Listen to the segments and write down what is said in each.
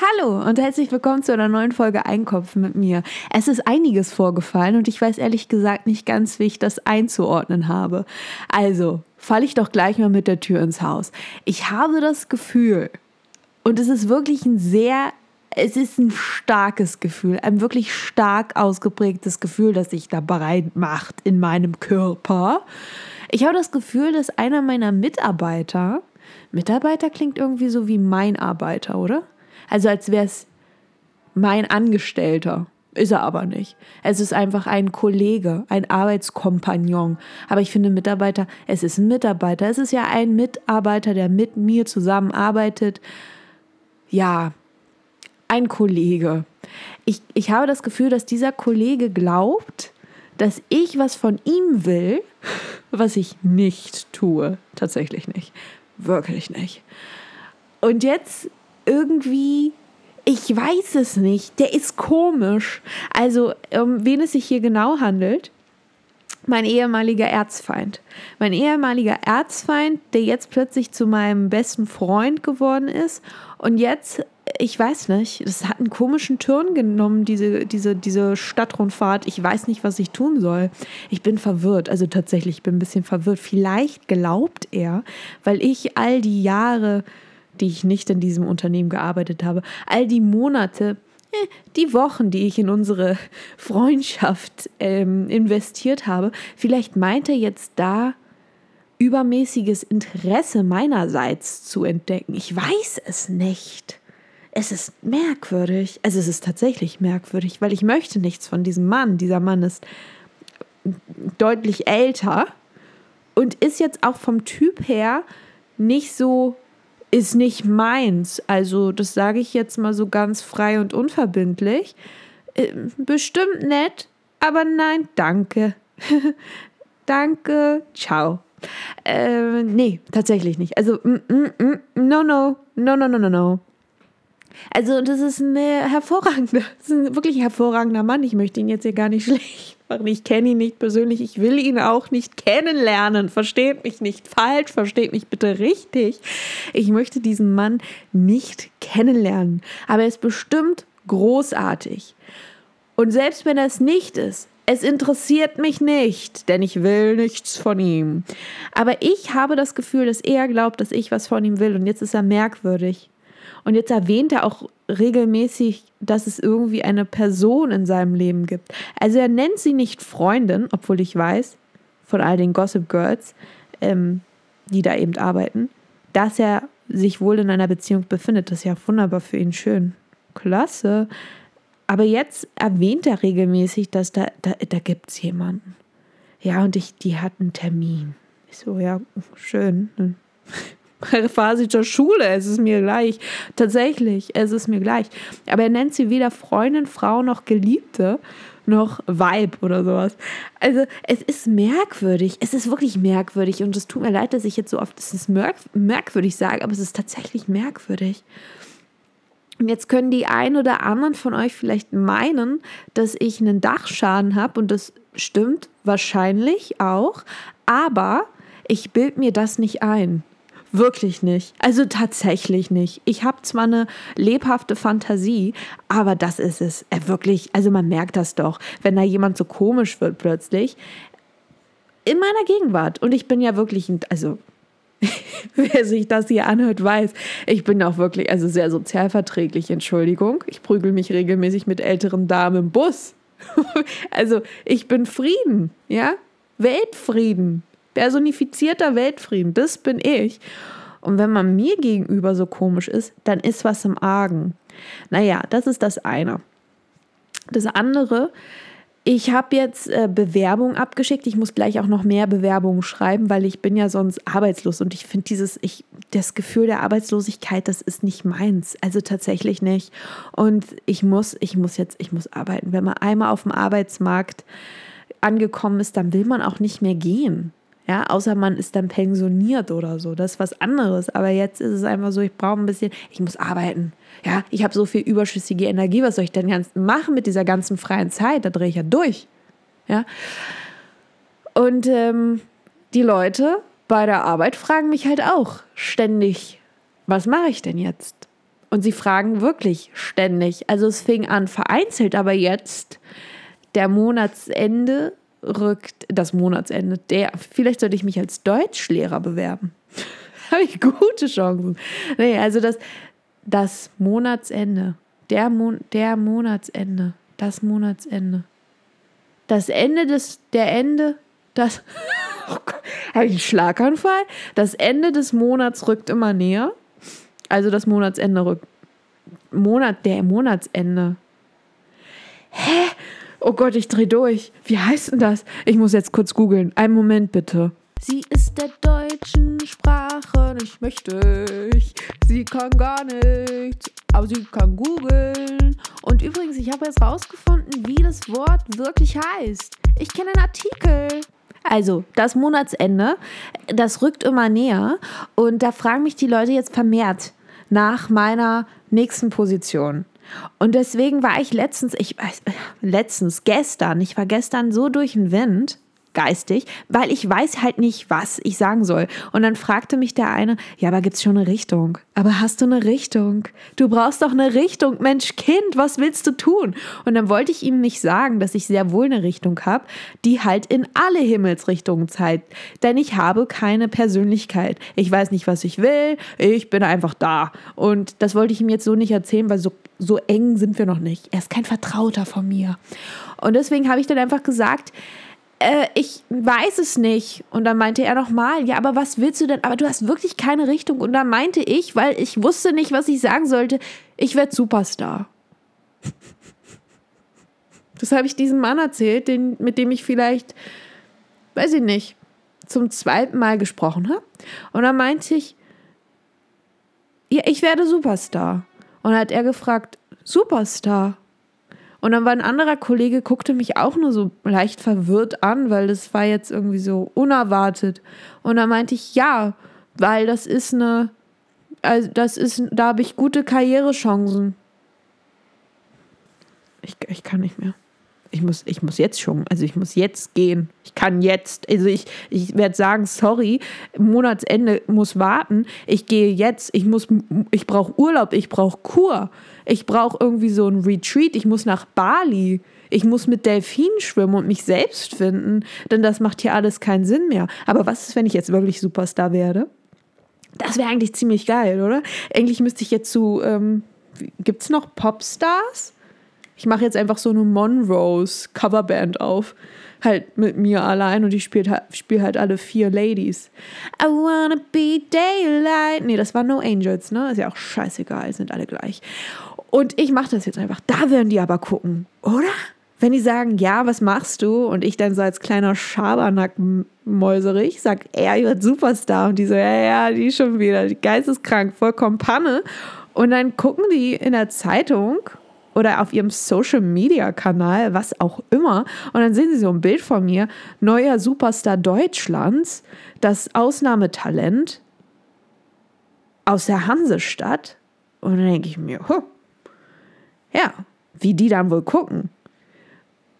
Hallo und herzlich willkommen zu einer neuen Folge Einkopf mit mir. Es ist einiges vorgefallen und ich weiß ehrlich gesagt nicht ganz, wie ich das einzuordnen habe. Also, falle ich doch gleich mal mit der Tür ins Haus. Ich habe das Gefühl, und es ist wirklich ein sehr, es ist ein starkes Gefühl, ein wirklich stark ausgeprägtes Gefühl, das sich da bereit macht in meinem Körper. Ich habe das Gefühl, dass einer meiner Mitarbeiter, Mitarbeiter klingt irgendwie so wie mein Arbeiter, oder? Also als wäre es mein Angestellter. Ist er aber nicht. Es ist einfach ein Kollege, ein Arbeitskompagnon. Aber ich finde Mitarbeiter, es ist ein Mitarbeiter. Es ist ja ein Mitarbeiter, der mit mir zusammenarbeitet. Ja, ein Kollege. Ich, ich habe das Gefühl, dass dieser Kollege glaubt, dass ich was von ihm will, was ich nicht tue. Tatsächlich nicht. Wirklich nicht. Und jetzt irgendwie, ich weiß es nicht, der ist komisch. Also, um wen es sich hier genau handelt, mein ehemaliger Erzfeind. Mein ehemaliger Erzfeind, der jetzt plötzlich zu meinem besten Freund geworden ist. Und jetzt, ich weiß nicht, das hat einen komischen Turn genommen, diese, diese, diese Stadtrundfahrt. Ich weiß nicht, was ich tun soll. Ich bin verwirrt. Also tatsächlich, ich bin ein bisschen verwirrt. Vielleicht glaubt er, weil ich all die Jahre die ich nicht in diesem Unternehmen gearbeitet habe, all die Monate, äh, die Wochen, die ich in unsere Freundschaft ähm, investiert habe, vielleicht meint er jetzt da übermäßiges Interesse meinerseits zu entdecken. Ich weiß es nicht. Es ist merkwürdig. Also es ist tatsächlich merkwürdig, weil ich möchte nichts von diesem Mann. Dieser Mann ist deutlich älter und ist jetzt auch vom Typ her nicht so ist nicht meins. Also, das sage ich jetzt mal so ganz frei und unverbindlich. Äh, bestimmt nett, aber nein, danke. danke, ciao. Äh, nee, tatsächlich nicht. Also, mm, mm, mm, no, no, no, no, no, no, no. Also, das ist ein hervorragender, das ist ein wirklich hervorragender Mann. Ich möchte ihn jetzt hier gar nicht schlecht machen. Ich kenne ihn nicht persönlich. Ich will ihn auch nicht kennenlernen. Versteht mich nicht falsch. Versteht mich bitte richtig. Ich möchte diesen Mann nicht kennenlernen. Aber er ist bestimmt großartig. Und selbst wenn er es nicht ist, es interessiert mich nicht, denn ich will nichts von ihm. Aber ich habe das Gefühl, dass er glaubt, dass ich was von ihm will. Und jetzt ist er merkwürdig. Und jetzt erwähnt er auch regelmäßig, dass es irgendwie eine Person in seinem Leben gibt. Also er nennt sie nicht Freundin, obwohl ich weiß, von all den Gossip Girls, ähm, die da eben arbeiten, dass er sich wohl in einer Beziehung befindet. Das ist ja wunderbar für ihn schön. Klasse. Aber jetzt erwähnt er regelmäßig, dass da, da, da gibt es jemanden. Ja, und ich, die hat einen Termin. Ich so, ja, schön zur Schule, es ist mir gleich. Tatsächlich, es ist mir gleich. Aber er nennt sie weder Freundin, Frau noch Geliebte noch Vibe oder sowas. Also es ist merkwürdig, es ist wirklich merkwürdig und es tut mir leid, dass ich jetzt so oft es ist merk merkwürdig sage, aber es ist tatsächlich merkwürdig. Und jetzt können die ein oder anderen von euch vielleicht meinen, dass ich einen Dachschaden habe und das stimmt wahrscheinlich auch, aber ich bild mir das nicht ein. Wirklich nicht. Also tatsächlich nicht. Ich habe zwar eine lebhafte Fantasie, aber das ist es. Äh, wirklich, also man merkt das doch, wenn da jemand so komisch wird plötzlich. In meiner Gegenwart. Und ich bin ja wirklich, also wer sich das hier anhört, weiß, ich bin auch wirklich, also sehr sozialverträglich, Entschuldigung. Ich prügel mich regelmäßig mit älteren Damen im Bus. also ich bin Frieden, ja? Weltfrieden personifizierter Weltfrieden, das bin ich. Und wenn man mir gegenüber so komisch ist, dann ist was im Argen. Naja, das ist das eine. Das andere, ich habe jetzt äh, Bewerbung abgeschickt. Ich muss gleich auch noch mehr Bewerbungen schreiben, weil ich bin ja sonst arbeitslos und ich finde dieses, ich, das Gefühl der Arbeitslosigkeit, das ist nicht meins. Also tatsächlich nicht. Und ich muss, ich muss jetzt, ich muss arbeiten. Wenn man einmal auf dem Arbeitsmarkt angekommen ist, dann will man auch nicht mehr gehen. Ja, außer man ist dann pensioniert oder so. Das ist was anderes. Aber jetzt ist es einfach so, ich brauche ein bisschen, ich muss arbeiten. Ja, ich habe so viel überschüssige Energie. Was soll ich denn ganz machen mit dieser ganzen freien Zeit? Da drehe ich ja durch. Ja. Und ähm, die Leute bei der Arbeit fragen mich halt auch ständig, was mache ich denn jetzt? Und sie fragen wirklich ständig. Also es fing an vereinzelt, aber jetzt der Monatsende rückt, das Monatsende, der, vielleicht sollte ich mich als Deutschlehrer bewerben. Habe ich gute Chancen. Nee, also das, das Monatsende, der, Mon der Monatsende, das Monatsende. Das Ende des, der Ende, das, oh habe ich einen Schlaganfall? Das Ende des Monats rückt immer näher. Also das Monatsende rückt, Monat, der Monatsende. Hä? Oh Gott, ich drehe durch. Wie heißt denn das? Ich muss jetzt kurz googeln. Einen Moment bitte. Sie ist der deutschen Sprache nicht mächtig. Sie kann gar nichts, aber sie kann googeln. Und übrigens, ich habe jetzt rausgefunden, wie das Wort wirklich heißt. Ich kenne einen Artikel. Also, das Monatsende, das rückt immer näher. Und da fragen mich die Leute jetzt vermehrt nach meiner nächsten Position. Und deswegen war ich letztens, ich weiß, letztens, gestern, ich war gestern so durch den Wind, geistig, weil ich weiß halt nicht, was ich sagen soll. Und dann fragte mich der eine, ja, aber gibt's schon eine Richtung? Aber hast du eine Richtung? Du brauchst doch eine Richtung. Mensch, Kind, was willst du tun? Und dann wollte ich ihm nicht sagen, dass ich sehr wohl eine Richtung habe, die halt in alle Himmelsrichtungen zeigt. Denn ich habe keine Persönlichkeit. Ich weiß nicht, was ich will. Ich bin einfach da. Und das wollte ich ihm jetzt so nicht erzählen, weil so, so eng sind wir noch nicht. Er ist kein Vertrauter von mir. Und deswegen habe ich dann einfach gesagt, äh, ich weiß es nicht. Und dann meinte er nochmal, ja, aber was willst du denn? Aber du hast wirklich keine Richtung. Und dann meinte ich, weil ich wusste nicht, was ich sagen sollte, ich werde Superstar. Das habe ich diesem Mann erzählt, den, mit dem ich vielleicht, weiß ich nicht, zum zweiten Mal gesprochen habe. Und dann meinte ich, ja, ich werde Superstar. Und dann hat er gefragt, Superstar? Und dann war ein anderer Kollege, guckte mich auch nur so leicht verwirrt an, weil das war jetzt irgendwie so unerwartet. Und dann meinte ich, ja, weil das ist eine, also das ist, da habe ich gute Karrierechancen. Ich, ich kann nicht mehr. Ich muss, ich muss jetzt schon, also ich muss jetzt gehen. Ich kann jetzt, also ich, ich werde sagen, sorry, Monatsende muss warten. Ich gehe jetzt, ich muss, ich brauche Urlaub, ich brauche Kur. Ich brauche irgendwie so ein Retreat. Ich muss nach Bali. Ich muss mit Delfinen schwimmen und mich selbst finden, denn das macht hier alles keinen Sinn mehr. Aber was ist, wenn ich jetzt wirklich Superstar werde? Das wäre eigentlich ziemlich geil, oder? Eigentlich müsste ich jetzt zu, ähm, gibt es noch Popstars? Ich mache jetzt einfach so eine Monrose Coverband auf. Halt mit mir allein und ich spiele spiel halt alle vier Ladies. I wanna be daylight. Nee, das war No Angels, ne? Ist ja auch scheißegal, sind alle gleich. Und ich mache das jetzt einfach. Da werden die aber gucken, oder? Wenn die sagen, ja, was machst du? Und ich dann so als kleiner Schabernack mäuserig sag, er wird Superstar. Und die so, ja, ja, die schon wieder, die geisteskrank, vollkommen Panne. Und dann gucken die in der Zeitung oder auf ihrem Social Media Kanal, was auch immer. Und dann sehen sie so ein Bild von mir, neuer Superstar Deutschlands, das Ausnahmetalent aus der Hansestadt. Und dann denke ich mir, huh, ja, wie die dann wohl gucken.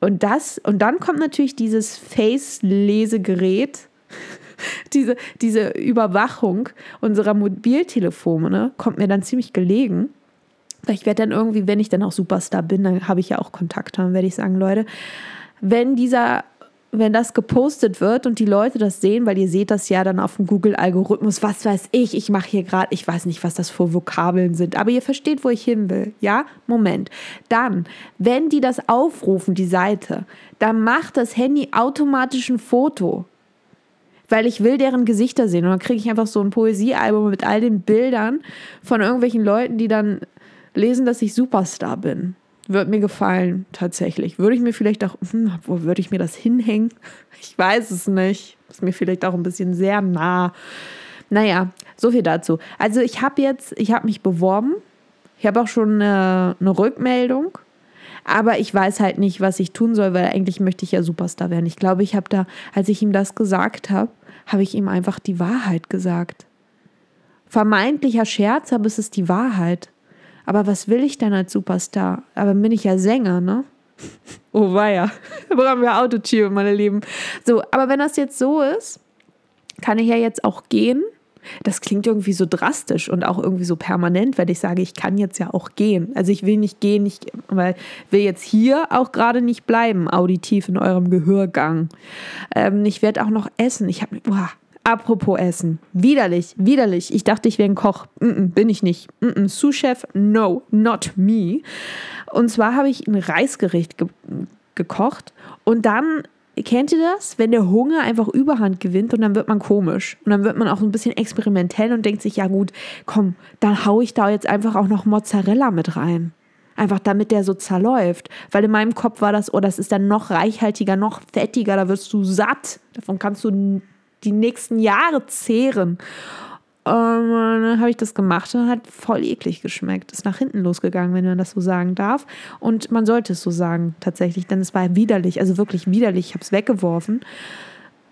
Und das, und dann kommt natürlich dieses Face-Lesegerät, diese, diese Überwachung unserer Mobiltelefone, kommt mir dann ziemlich gelegen. Ich werde dann irgendwie, wenn ich dann auch Superstar bin, dann habe ich ja auch Kontakt, dann werde ich sagen, Leute, wenn dieser wenn das gepostet wird und die Leute das sehen, weil ihr seht das ja dann auf dem Google-Algorithmus, was weiß ich, ich mache hier gerade, ich weiß nicht, was das für Vokabeln sind, aber ihr versteht, wo ich hin will, ja? Moment. Dann, wenn die das aufrufen, die Seite, dann macht das Handy automatisch ein Foto, weil ich will deren Gesichter sehen und dann kriege ich einfach so ein Poesiealbum mit all den Bildern von irgendwelchen Leuten, die dann lesen, dass ich Superstar bin. Würde mir gefallen, tatsächlich. Würde ich mir vielleicht auch, hm, wo würde ich mir das hinhängen? Ich weiß es nicht. Ist mir vielleicht auch ein bisschen sehr nah. Naja, so viel dazu. Also ich habe jetzt, ich habe mich beworben. Ich habe auch schon eine, eine Rückmeldung. Aber ich weiß halt nicht, was ich tun soll, weil eigentlich möchte ich ja Superstar werden. Ich glaube, ich habe da, als ich ihm das gesagt habe, habe ich ihm einfach die Wahrheit gesagt. Vermeintlicher Scherz, aber es ist die Wahrheit. Aber was will ich denn als Superstar? Aber bin ich ja Sänger, ne? Oh weia, da brauchen wir Autotune, meine Lieben. So, aber wenn das jetzt so ist, kann ich ja jetzt auch gehen. Das klingt irgendwie so drastisch und auch irgendwie so permanent, weil ich sage, ich kann jetzt ja auch gehen. Also ich will nicht gehen, ich weil will jetzt hier auch gerade nicht bleiben, auditiv in eurem Gehörgang. Ähm, ich werde auch noch essen. Ich habe, apropos Essen, widerlich, widerlich. Ich dachte, ich wäre ein Koch. Mm -mm, bin ich nicht. Mm Sous-Chef, no, not me. Und zwar habe ich ein Reisgericht ge gekocht und dann Kennt ihr das? Wenn der Hunger einfach Überhand gewinnt und dann wird man komisch. Und dann wird man auch ein bisschen experimentell und denkt sich, ja gut, komm, dann haue ich da jetzt einfach auch noch Mozzarella mit rein. Einfach damit der so zerläuft. Weil in meinem Kopf war das, oh, das ist dann noch reichhaltiger, noch fettiger, da wirst du satt. Davon kannst du die nächsten Jahre zehren. Und dann habe ich das gemacht und hat voll eklig geschmeckt. Ist nach hinten losgegangen, wenn man das so sagen darf. Und man sollte es so sagen, tatsächlich, denn es war widerlich, also wirklich widerlich. Ich habe es weggeworfen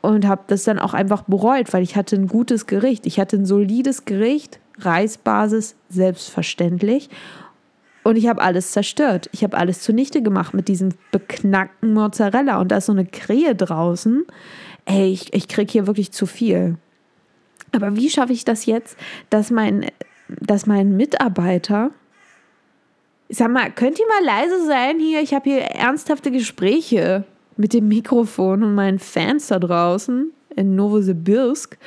und habe das dann auch einfach bereut, weil ich hatte ein gutes Gericht. Ich hatte ein solides Gericht, Reisbasis, selbstverständlich. Und ich habe alles zerstört. Ich habe alles zunichte gemacht mit diesem beknackten Mozzarella. Und da ist so eine Krähe draußen. Ey, ich, ich kriege hier wirklich zu viel. Aber wie schaffe ich das jetzt, dass mein, dass mein Mitarbeiter, sag mal, könnt ihr mal leise sein hier? Ich habe hier ernsthafte Gespräche mit dem Mikrofon und meinen Fans da draußen in Novosibirsk.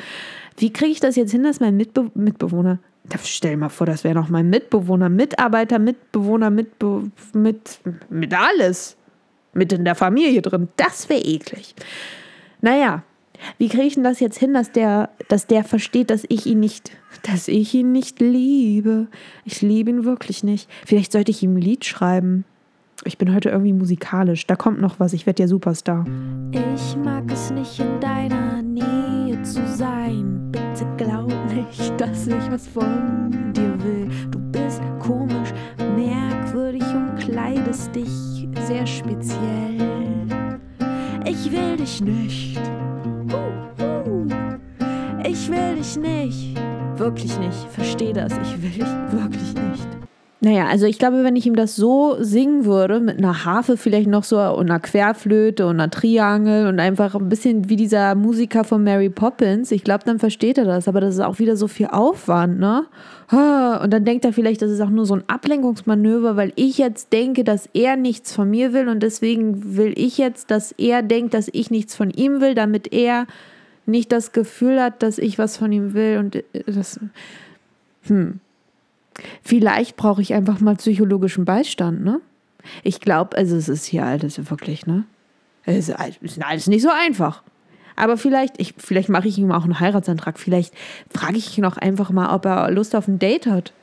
Wie kriege ich das jetzt hin, dass mein Mitbe Mitbewohner, stell dir mal vor, das wäre noch mein Mitbewohner, Mitarbeiter, Mitbewohner, Mitbe mit, mit alles, mit in der Familie drin. Das wäre eklig. Naja, wie kriege ich denn das jetzt hin, dass der, dass der versteht, dass ich ihn nicht, dass ich ihn nicht liebe? Ich liebe ihn wirklich nicht. Vielleicht sollte ich ihm ein Lied schreiben. Ich bin heute irgendwie musikalisch. Da kommt noch was. Ich werde ja Superstar. Ich mag es nicht in deiner Nähe zu sein. Bitte glaub nicht, dass ich was von dir will. Du bist komisch, merkwürdig und kleidest dich sehr speziell. Ich will dich nicht. Ich will dich nicht. Wirklich nicht. Versteh das. Ich will dich wirklich nicht. Naja, also ich glaube, wenn ich ihm das so singen würde, mit einer Harfe vielleicht noch so und einer Querflöte und einer Triangel und einfach ein bisschen wie dieser Musiker von Mary Poppins, ich glaube, dann versteht er das. Aber das ist auch wieder so viel Aufwand, ne? Und dann denkt er vielleicht, das ist auch nur so ein Ablenkungsmanöver, weil ich jetzt denke, dass er nichts von mir will und deswegen will ich jetzt, dass er denkt, dass ich nichts von ihm will, damit er nicht das Gefühl hat, dass ich was von ihm will und äh, das. Hm. Vielleicht brauche ich einfach mal psychologischen Beistand, ne? Ich glaube, also es ist hier alles wirklich, ne? Es ist alles nicht so einfach. Aber vielleicht, ich, vielleicht mache ich ihm auch einen Heiratsantrag. Vielleicht frage ich ihn auch einfach mal, ob er Lust auf ein Date hat.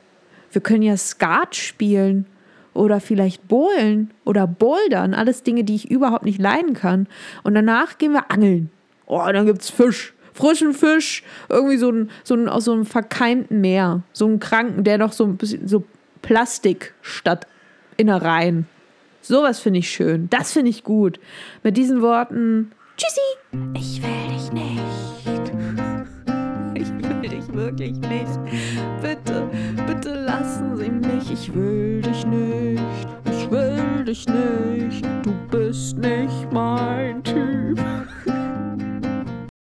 Wir können ja Skat spielen oder vielleicht Bowlen oder Bouldern. Alles Dinge, die ich überhaupt nicht leiden kann. Und danach gehen wir angeln. Oh, dann gibt's Fisch. Frischen Fisch, irgendwie so ein, so ein, aus so einem verkeimten Meer. So ein Kranken, der noch so ein bisschen so Plastik statt Innereien. Sowas finde ich schön. Das finde ich gut. Mit diesen Worten, tschüssi. Ich will dich nicht. Ich will dich wirklich nicht. Bitte, bitte lassen Sie mich. Ich will dich nicht. Ich will dich nicht. Du bist nicht mein Typ.